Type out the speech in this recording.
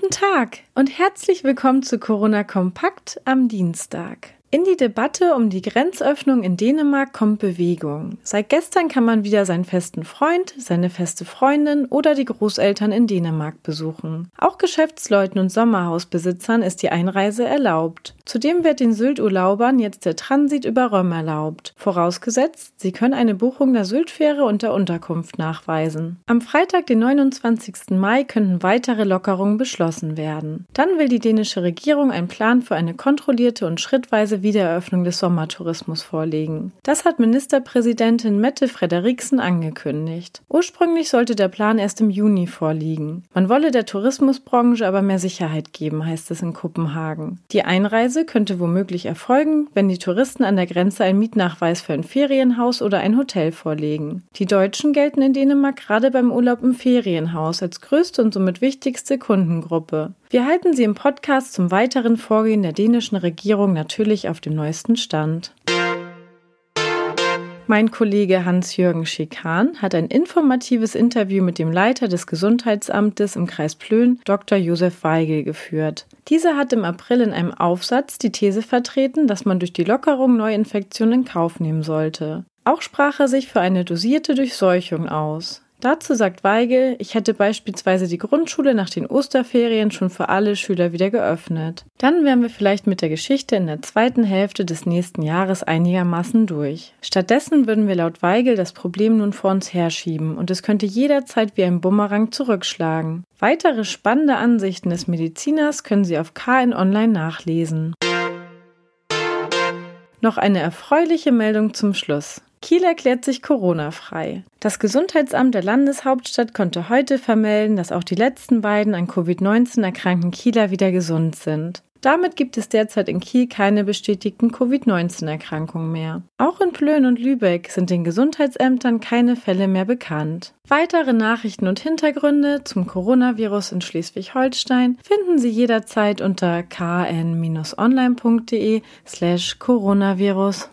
Guten Tag und herzlich willkommen zu Corona Kompakt am Dienstag. In die Debatte um die Grenzöffnung in Dänemark kommt Bewegung. Seit gestern kann man wieder seinen festen Freund, seine feste Freundin oder die Großeltern in Dänemark besuchen. Auch Geschäftsleuten und Sommerhausbesitzern ist die Einreise erlaubt. Zudem wird den Sylt-Urlaubern jetzt der Transit über Röm erlaubt, vorausgesetzt, sie können eine Buchung der Syltfähre und der Unterkunft nachweisen. Am Freitag, den 29. Mai, könnten weitere Lockerungen beschlossen werden. Dann will die dänische Regierung einen Plan für eine kontrollierte und schrittweise Wiedereröffnung des Sommertourismus vorlegen. Das hat Ministerpräsidentin Mette Frederiksen angekündigt. Ursprünglich sollte der Plan erst im Juni vorliegen. Man wolle der Tourismusbranche aber mehr Sicherheit geben, heißt es in Kopenhagen. Die Einreise Reise könnte womöglich erfolgen, wenn die Touristen an der Grenze einen Mietnachweis für ein Ferienhaus oder ein Hotel vorlegen. Die Deutschen gelten in Dänemark gerade beim Urlaub im Ferienhaus als größte und somit wichtigste Kundengruppe. Wir halten Sie im Podcast zum weiteren Vorgehen der dänischen Regierung natürlich auf dem neuesten Stand. Mein Kollege Hans-Jürgen Schikan hat ein informatives Interview mit dem Leiter des Gesundheitsamtes im Kreis Plön, Dr. Josef Weigel, geführt. Dieser hat im April in einem Aufsatz die These vertreten, dass man durch die Lockerung Neuinfektionen in Kauf nehmen sollte. Auch sprach er sich für eine dosierte Durchseuchung aus. Dazu sagt Weigel, ich hätte beispielsweise die Grundschule nach den Osterferien schon für alle Schüler wieder geöffnet. Dann wären wir vielleicht mit der Geschichte in der zweiten Hälfte des nächsten Jahres einigermaßen durch. Stattdessen würden wir laut Weigel das Problem nun vor uns herschieben und es könnte jederzeit wie ein Bumerang zurückschlagen. Weitere spannende Ansichten des Mediziners können Sie auf KN Online nachlesen. Noch eine erfreuliche Meldung zum Schluss. Kiel erklärt sich Corona-frei. Das Gesundheitsamt der Landeshauptstadt konnte heute vermelden, dass auch die letzten beiden an Covid-19 erkrankten Kieler wieder gesund sind. Damit gibt es derzeit in Kiel keine bestätigten Covid-19-Erkrankungen mehr. Auch in Plön und Lübeck sind den Gesundheitsämtern keine Fälle mehr bekannt. Weitere Nachrichten und Hintergründe zum Coronavirus in Schleswig-Holstein finden Sie jederzeit unter kn-online.de slash coronavirus.